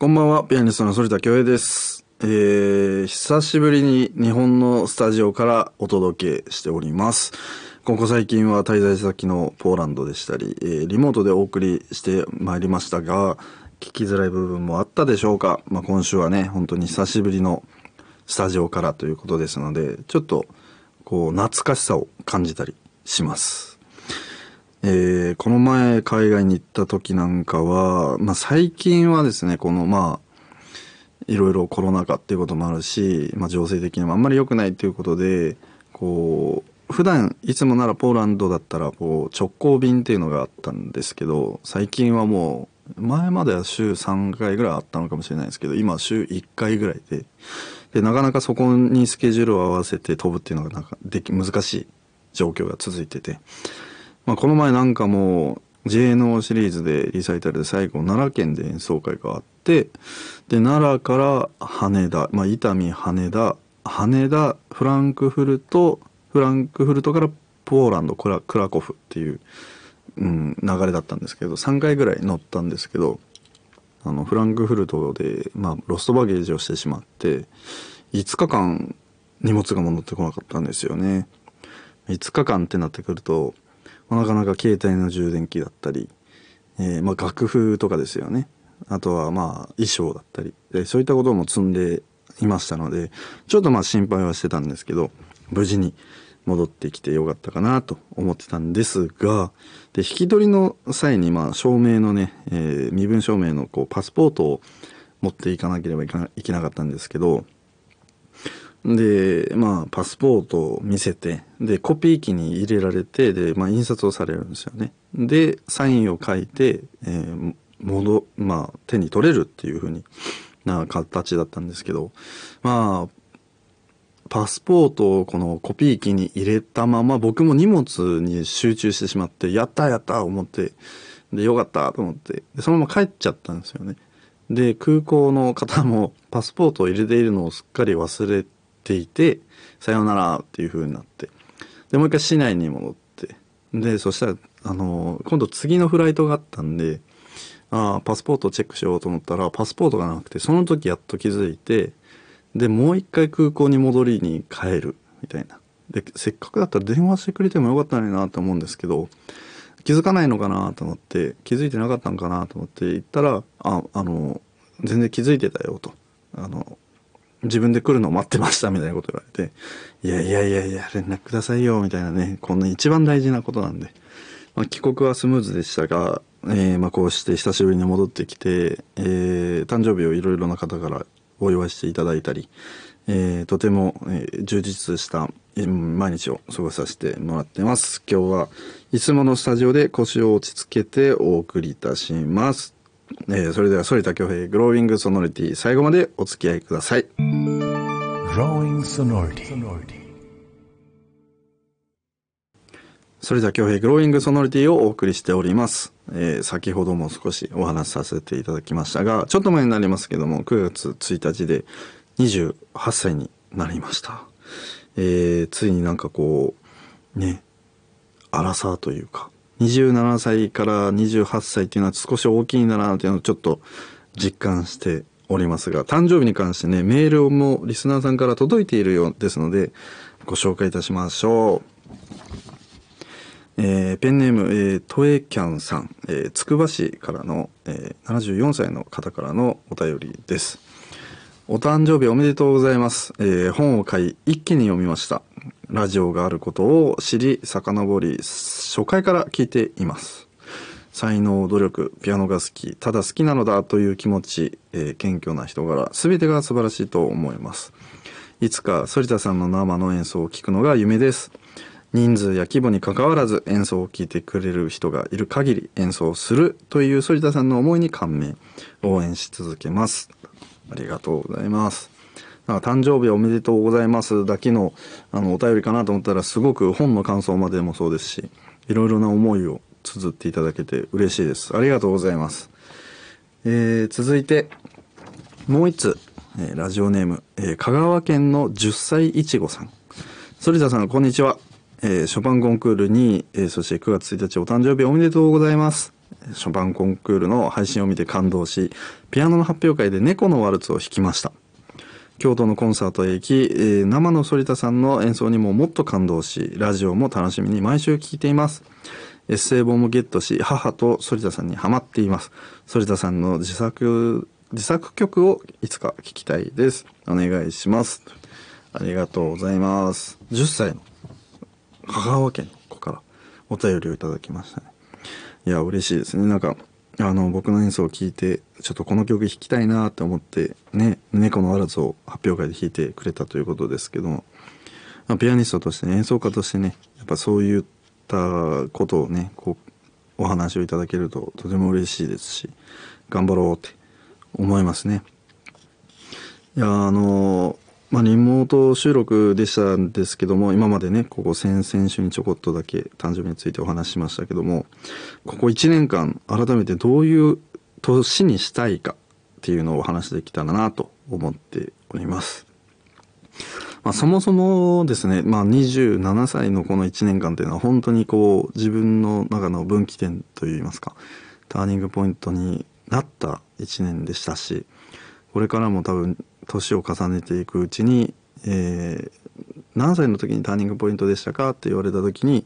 こんばんは、ピアニストの反田恭平です。えー、久しぶりに日本のスタジオからお届けしております。ここ最近は滞在先のポーランドでしたり、えーリモートでお送りしてまいりましたが、聞きづらい部分もあったでしょうか。まあ、今週はね、本当に久しぶりのスタジオからということですので、ちょっと、こう、懐かしさを感じたりします。えーこの前海外に行った時なんかは、まあ、最近はですね、このまあ、いろいろコロナ禍っていうこともあるし、まあ、情勢的にもあんまり良くないっていうことで、こう、普段いつもならポーランドだったらこう直行便っていうのがあったんですけど、最近はもう、前までは週3回ぐらいあったのかもしれないですけど、今は週1回ぐらいで、で、なかなかそこにスケジュールを合わせて飛ぶっていうのがなんかでき、難しい状況が続いてて、まあ、この前なんかもう JNO シリーズでリサイタルで最後奈良県で演奏会があってで奈良から羽田、まあ、伊丹羽田羽田フランクフルトフランクフルトからポーランドクラクラコフっていう、うん、流れだったんですけど3回ぐらい乗ったんですけどあのフランクフルトで、まあ、ロストバゲージをしてしまって5日間荷物が戻ってこなかったんですよね。5日間ってなってくると、まあなかなか携帯の充電器だったり、えーまあ楽譜とかですよね。あとはまあ衣装だったり、でそういったことも積んでいましたので、ちょっとまあ心配はしてたんですけど、無事に戻ってきてよかったかなと思ってたんですが、で、引き取りの際にまあ証明のね、えー身分証明のこうパスポートを持っていかなければいけなかったんですけど、で、まあ、パスポートを見せて、で、コピー機に入れられて、で、まあ、印刷をされるんですよね。で、サインを書いて、えー、戻、まあ、手に取れるっていう風にな形だったんですけど、まあ、パスポートをこのコピー機に入れたまま、僕も荷物に集中してしまって、やったやった思って、で、よかったと思って、でそのまま帰っちゃったんですよね。で、空港の方もパスポートを入れているのをすっかり忘れてていて、さようならっていう風になって。で、もう一回市内に戻って。で、そしたら、あの、今度次のフライトがあったんで、あ、パスポートをチェックしようと思ったら、パスポートがなくて、その時やっと気づいて、で、もう一回空港に戻りに帰る、みたいな。で、せっかくだったら電話してくれてもよかったのになと思うんですけど、気づかないのかなと思って、気づいてなかったのかなと思って言ったら、あ、あの、全然気づいてたよと。あの、自分で来るのを待ってましたみたいなこと言われて、いやいやいやいや、連絡くださいよ、みたいなね、こんな一番大事なことなんで。まあ、帰国はスムーズでしたが、えーまあ、こうして久しぶりに戻ってきて、えー誕生日をいろいろな方からお祝いしていただいたり、えーとても、え充実した毎日を過ごさせてもらってます。今日はいつものスタジオで腰を落ち着けてお送りいたします。えーそれでは反田恭平グローイングソノリティ最後までお付き合いください。では今日グローイングソノリティをお送りしております。えー先ほども少しお話しさせていただきましたが、ちょっと前になりますけども、9月1日で28歳になりました。えーついになんかこう、ね、荒さというか、27歳から28歳っていうのは少し大きいんだなっていうのをちょっと実感しておりますが、誕生日に関してね、メールもリスナーさんから届いているようですので、ご紹介いたしましょう。えーペンネーム、えートエキャンさん、えーつくば市からの、えー74歳の方からのお便りです。お誕生日おめでとうございます。えー本を買い、一気に読みました。ラジオがあることを知り、遡り、初回から聞いています。才能、努力、ピアノが好き、ただ好きなのだという気持ち、えー謙虚な人柄、すべてが素晴らしいと思います。いつか反田さんの生の演奏を聞くのが夢です。人数や規模に関わらず演奏を聴いてくれる人がいる限り演奏するという反田さんの思いに感銘、応援し続けます。ありがとうございます。なんか誕生日おめでとうございますだけのあのお便りかなと思ったらすごく本の感想までもそうですし、いろいろな思いを綴っていただけて嬉しいです。ありがとうございます。えー続いて、もう一つ、えーラジオネーム、えー香川県の10歳いちごさん。反田さん、こんにちは。えショパンコンクールに、えそして9月1日お誕生日おめでとうございます。ショパンコンクールの配信を見て感動しピアノの発表会で猫のワルツを弾きました。京都のコンサートへ行き、えー生の反田さんの演奏にももっと感動しラジオも楽しみに毎週聞いています。エッセイ本もゲットし母と反田さんにハマっています。反田さんの自作自作曲をいつか聞きたいです。お願いします。ありがとうございます。10歳の香川県の子からお便りをいただきましたね。いや嬉しいですね。なんかあの僕の演奏を聞いてちょっとこの曲弾きたいなって思ってね猫のワルツを発表会で弾いてくれたということですけども、まあ、ピアニストとして、ね、演奏家としてねやっぱそういったことをねこうお話をいただけるととても嬉しいですし頑張ろうって思いますね。いやあのまあ、リモート収録でしたんですけども今までねここ先々週にちょこっとだけ誕生日についてお話ししましたけどもここ1年間改めてどういう年にしたいかっていうのをお話しできたらなと思っております。まあ、そもそもですね、まあ、27歳のこの1年間っていうのは本当にこう自分の中の分岐点といいますかターニングポイントになった1年でしたしこれからも多分年を重ねていくうちに、えー何歳の時にターニングポイントでしたかって言われた時に、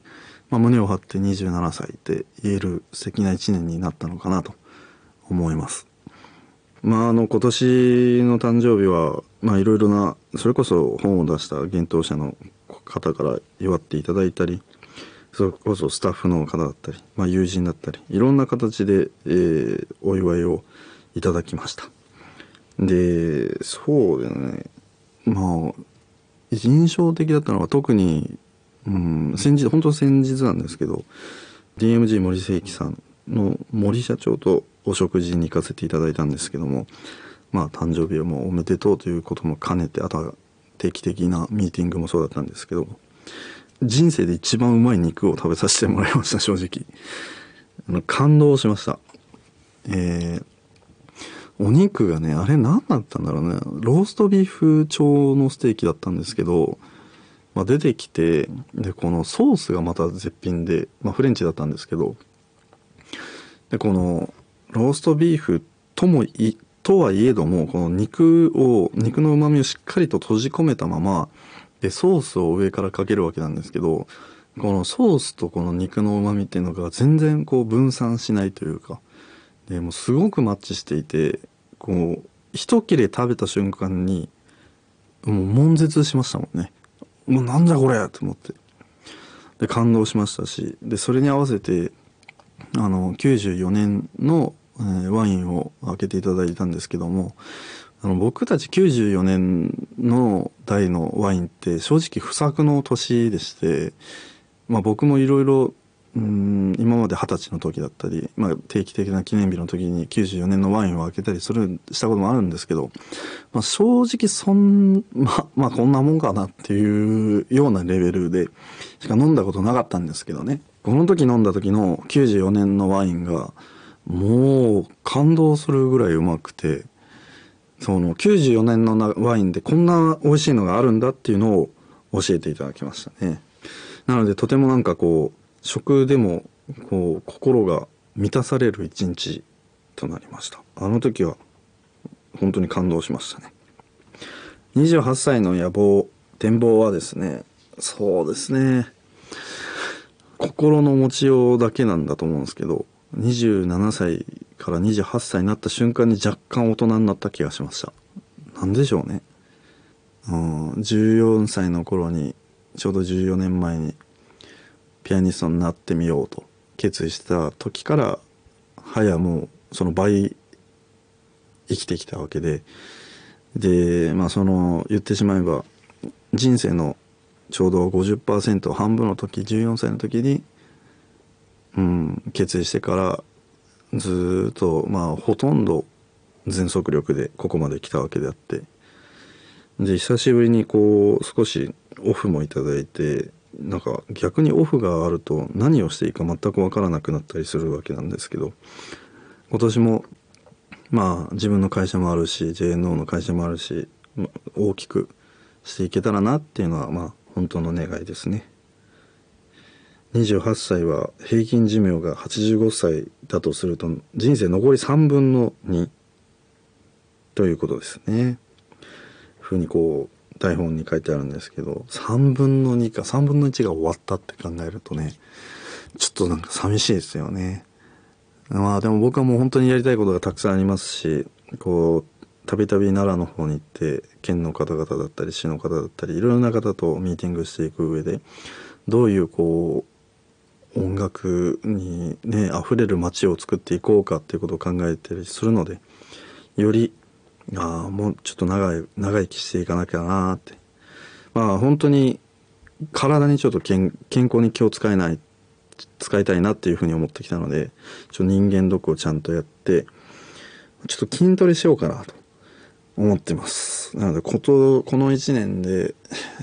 まあ、胸を張って27歳って言える素敵な1年になったのかなと思います。まあ、あの今年の誕生日はまあいろいろなそれこそ本を出した幻冬者の方から祝っていただいたりそれこそスタッフの方だったり、まあ、友人だったりいろんな形で、えーお祝いをいただきましたでそうだよね。まあ印象的だったのは特に、うん、先日本当先日なんですけど DMG 森誠樹さんの森社長とお食事に行かせていただいたんですけどもまあ誕生日をもうおめでとうということも兼ねてあとは定期的なミーティングもそうだったんですけど人生で一番うまい肉を食べさせてもらいました正直。あの感動しました。えーお肉がねあれ何だったんだろうね。ローストビーフ調のステーキだったんですけど、まあ、出てきてでこのソースがまた絶品で、まあ、フレンチだったんですけどでこのローストビーフともいとはいえどもこの肉を肉のうまみをしっかりと閉じ込めたままでソースを上からかけるわけなんですけどこのソースとこの肉のうまみっていうのが全然こう分散しないというかでもすごくマッチしていてこう一切れ食べた瞬間にもう悶絶しましたもんね。もうなんじゃこれと思って。で感動しましたしでそれに合わせてあの94年の、えーワインを開けていただいたんですけどもあの僕たち94年の代のワインって正直不作の年でして、まあ、僕もいろいろうん今まで二十歳の時だったり、まあ、定期的な記念日の時に94年のワインを開けたりするしたこともあるんですけど、まあ、正直そんままあこんなもんかなっていうようなレベルでしか飲んだことなかったんですけどね。この時飲んだ時の94年のワインがもう感動するぐらいうまくてその94年のワインでこんな美味しいのがあるんだっていうのを教えていただきましたね。なのでとてもなんかこう食でもこう心が満たされる一日となりました。あの時は本当に感動しましたね。28歳の野望展望はですねそうですね。心の持ちようだけなんだと思うんですけど27歳から28歳になった瞬間に若干大人になった気がしました。なんでしょうね。うん14歳の頃にちょうど14年前にピアニストになってみようと決意した時から早もうその倍生きてきたわけででまあその言ってしまえば人生のちょうど50%半分の時14歳の時に、うん、決意してからずっとまあほとんど全速力でここまで来たわけであってで久しぶりにこう少しオフもいただいてなんか逆にオフがあると何をしていいか全く分からなくなったりするわけなんですけど今年もまあ自分の会社もあるし JNO の会社もあるしま大きくしていけたらなっていうのはまあ本当の願いですね。28歳は平均寿命が85歳だとすると人生残り3分の2ということですね。ふうにこう台本に書いてあるんですけど3分の2か3分の1が終わったって考えるとねちょっとなんか寂しいですよね。まあでも僕はもう本当にやりたいことがたくさんありますしこうたびたび奈良の方に行って県の方々だったり市の方だったりいろいろな方とミーティングしていく上でどういうこう音楽にね溢れる街を作っていこうかっていうことを考えたりするのでよりああもうちょっと長い長生きしていかなきゃなって。まあ本当に体にちょっと健健康に気を使えない使いたいなっていうふうに思ってきたのでちょ人間ドックをちゃんとやってちょっと筋トレしようかなと。思ってます。なのでことこの1年で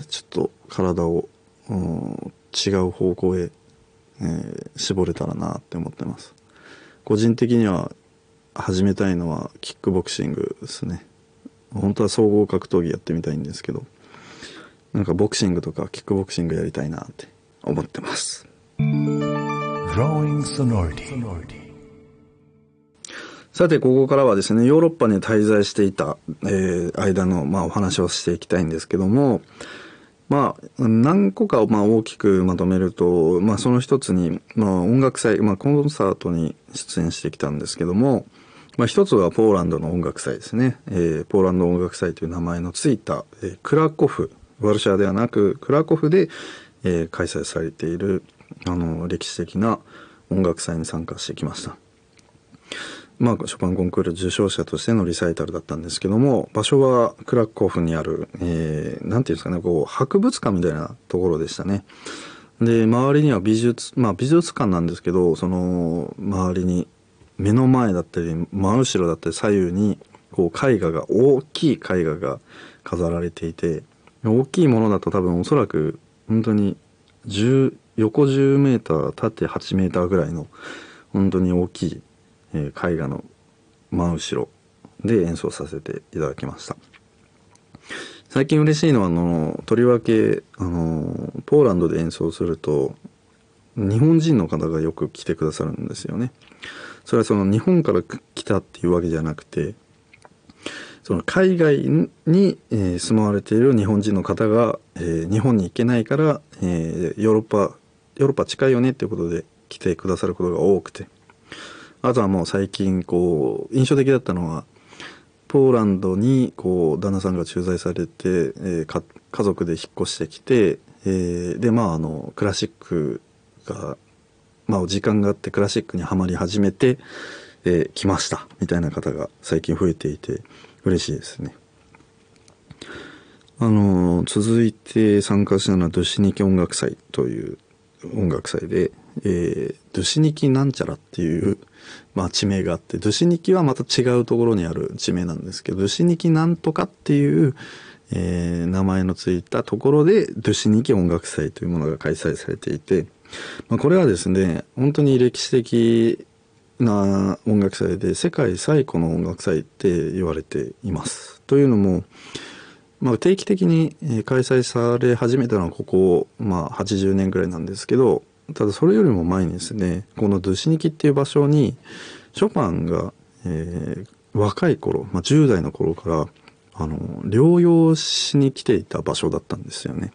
ちょっと体を、うん、違う方向へ、えー、絞れたらなって思ってます。個人的には始めたいのはキックボクシングですね本当は総合格闘技やってみたいんですけどなんかボクシングとかキックボクシングやりたいなって思ってます.さて、ここからはですね、ヨーロッパに滞在していた、えー、間の、まあ、お話をしていきたいんですけども、まあ、何個か、まあ、大きくまとめると、まあ、その一つに、まあ、音楽祭、まあ、コンサートに出演してきたんですけども、まあ、一つはポーランドの音楽祭ですね。えー、ポーランド音楽祭という名前のついた、えー、クラコフ、ワルシャワではなく、クラコフで、えー、開催されている、あの、歴史的な音楽祭に参加してきました。まあ、ショパンコンクール受賞者としてのリサイタルだったんですけども、場所はクラコフにある、えー、ていうんですかね、こう、博物館みたいなところでしたね。で、周りには美術、まあ美術館なんですけど、その、周りに、目の前だったり、真後ろだったり、左右に、こう、絵画が、大きい絵画が飾られていて、大きいものだと多分おそらく、本当に、10、横10メーター、縦8メーターぐらいの、本当に大きい、絵画の真後ろで演奏させていただきました。最近嬉しいのはあのとりわけあのポーランドで演奏すると日本人の方がよく来てくださるんですよね。それはその日本から来たっていうわけじゃなくてその海外に、え、住まわれている日本人の方が、え、日本に行けないから、え、ヨーロッパヨーロッパ近いよねっていうことで来てくださることが多くて。あとはもう最近こう印象的だったのはポーランドにこう旦那さんが駐在されて、えー、家族で引っ越してきて、えー、でまああのクラシックがまあ時間があってクラシックにはまり始めて、えー、来ましたみたいな方が最近増えていて嬉しいですね。あの続いて参加したのはドゥシニキ音楽祭という音楽祭で、えー、ドゥシニキなんちゃらっていうまあ、地名があってドゥシニキはまた違うところにある地名なんですけどドゥシニキなんとかっていう、えー、名前のついたところでドゥシニキ音楽祭というものが開催されていて、まあ、これはですね本当に歴史的な音楽祭で世界最古の音楽祭って言われています。というのも、まあ、定期的に開催され始めたのはここ、まあ、80年ぐらいなんですけどただそれよりも前にですねこのドゥシニキっていう場所にショパンが、えー、若い頃、まあ、10代の頃からあの療養しに来ていた場所だったんですよね。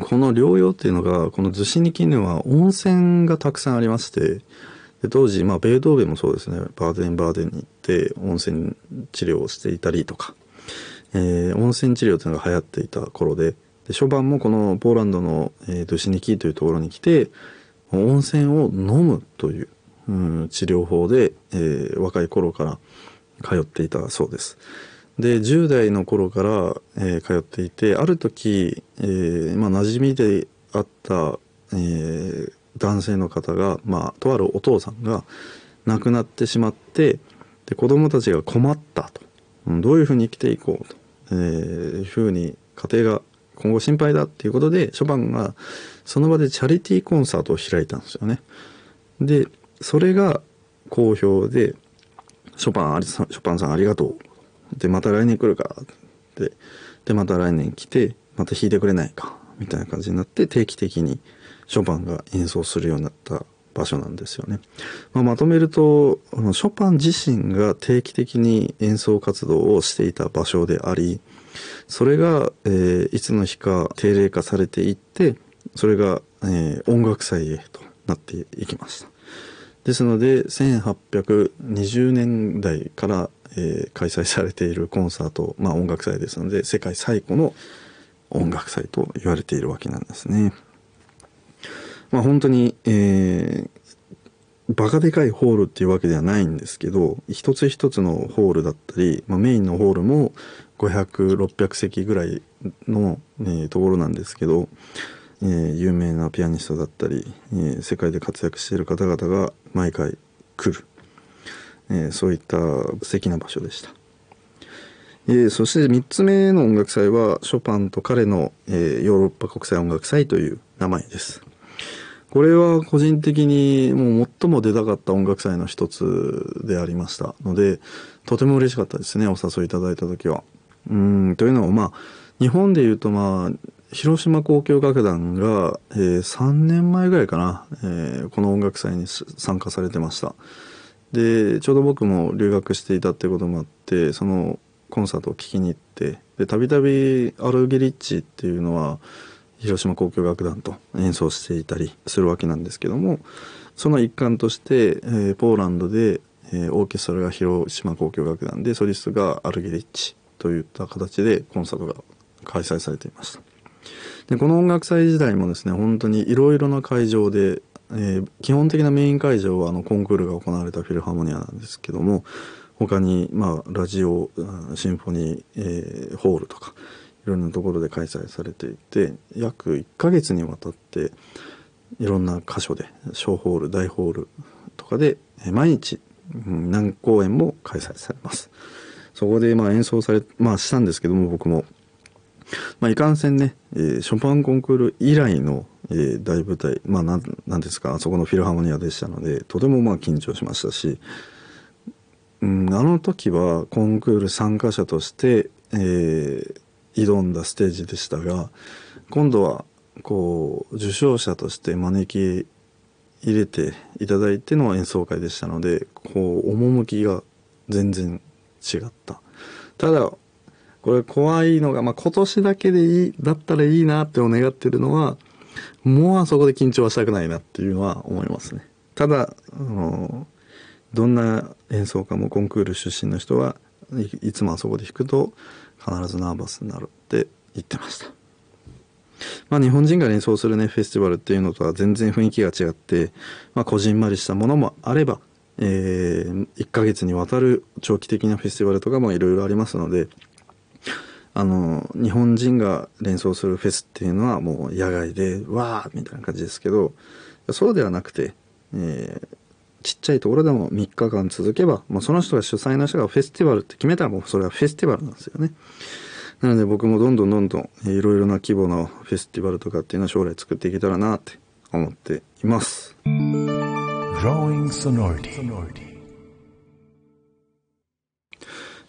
この療養っていうのがこの逗子ニキには温泉がたくさんありましてで当時、まあ、ベートーベンもそうですねバーデンバーデンに行って温泉治療をしていたりとか、えー、温泉治療というのが流行っていた頃でで初版もこのポーランドの、えー、ドゥシニキというところに来て温泉を飲むという、うん、治療法で、えー、若い頃から通っていたそうです。で10代の頃から、えー、通っていてある時、えーまあ、馴染みであった、えー、男性の方が、まあ、とあるお父さんが亡くなってしまってで子供たちが困ったと、うん、どういうふうに生きていこうと、えー、いうふうに家庭が今後心配だっていうことでショパンがその場でチャリティーコンサートを開いたんですよね。でそれが好評でショパンショパンさんありがとうでまた来年来るからってでまた来年来てまた弾いてくれないかみたいな感じになって定期的にショパンが演奏するようになった場所なんですよね。まあ、まとめるとあのショパン自身が定期的に演奏活動をしていた場所でありそれが、えーいつの日か定例化されていってそれが、えー音楽祭へとなっていきました。ですので1820年代から、えー開催されているコンサート、まあ、音楽祭ですので世界最古の音楽祭と言われているわけなんですね。まあ、本当に、えーバカでかいホールっていうわけではないんですけど一つ一つのホールだったり、まあ、メインのホールも500600席ぐらいの、えーところなんですけど、えー有名なピアニストだったり、えー世界で活躍している方々が毎回来る、えーそういった素敵な場所でした。えーそして3つ目の音楽祭はショパンと彼の、えーヨーロッパ国際音楽祭という名前です。これは個人的にもう最も出たかった音楽祭の一つでありましたのでとても嬉しかったですねお誘いいただいた時は。うんというのはまあ日本でいうとまあ広島交響楽団が、えー3年前ぐらいかな、えーこの音楽祭に参加されてました。でちょうど僕も留学していたってこともあってそのコンサートを聴きに行ってでたびたびアルゲリッチっていうのは広島交響楽団と演奏していたりするわけなんですけどもその一環として、えーポーランドで、えーオーケストラが広島交響楽団でソリストがアルゲリッチといった形でコンサートが開催されていました。でこの音楽祭時代もですね本当にいろいろな会場で、えー基本的なメイン会場はあのコンクールが行われたフィルハーモニアなんですけども他に、まあ、ラジオシンフォニー、えーホールとかいろんなところで開催されていて約1ヶ月にわたっていろんな箇所で小ホール大ホールとかでえー毎日うん何公演も開催されます。そこでまあ演奏され、まあしたんですけども僕もまあ、いかんせんね、えーショパンコンクール以来の、えー大舞台、まあ、なんなんですかあそこのフィルハーモニアでしたのでとてもまあ緊張しましたし、うん、あの時はコンクール参加者として、えー挑んだステージでしたが今度はこう受賞者として招き入れていただいての演奏会でしたのでこう趣が全然違った。ただこれ怖いのが、まあ、今年だけでいいだったらいいなって願ってるのはもうあそこで緊張はしたくないなっていうのは思いますね。ただあのどんな演奏家もコンクール出身の人はいいつもあそこで弾くと必ずナーバスになるって言ってました。まあ、日本人が演奏するねフェスティバルっていうのとは全然雰囲気が違って、まあ、こじんまりしたものもあれば、えー1ヶ月にわたる長期的なフェスティバルとかもいろいろありますのであの日本人が連想するフェスっていうのはもう野外でわーみたいな感じですけどそうではなくて、えーちっちゃいところでも3日間続けば、まあ、その人が主催の人がフェスティバルって決めたらもうそれはフェスティバルなんですよね。なので僕もどんどんどんどんえーいろいろな規模のフェスティバルとかっていうのは将来作っていけたらなって思っています。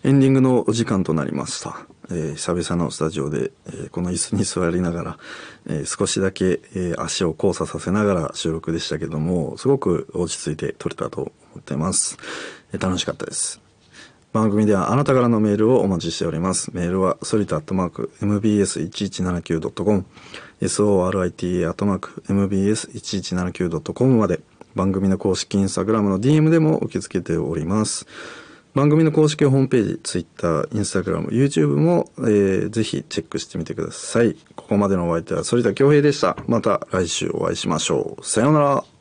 エンディングのお時間となりました。えー久々のスタジオで、えーこの椅子に座りながら、えー少しだけ、えー足を交差させながら収録でしたけども、すごく落ち着いて撮れたと思ってます。えー楽しかったです。番組ではあなたからのメールをお待ちしております。メールは、ソリタアットマーク、mbs1179.com、sorita アットマーク、mbs1179.com まで、番組の公式インスタグラムの DM でも受け付けております。番組の公式ホームページ、Twitter、Instagram、YouTube も、えーぜひチェックしてみてください。ここまでのお相手は反田恭平でした。また来週お会いしましょう。さようなら。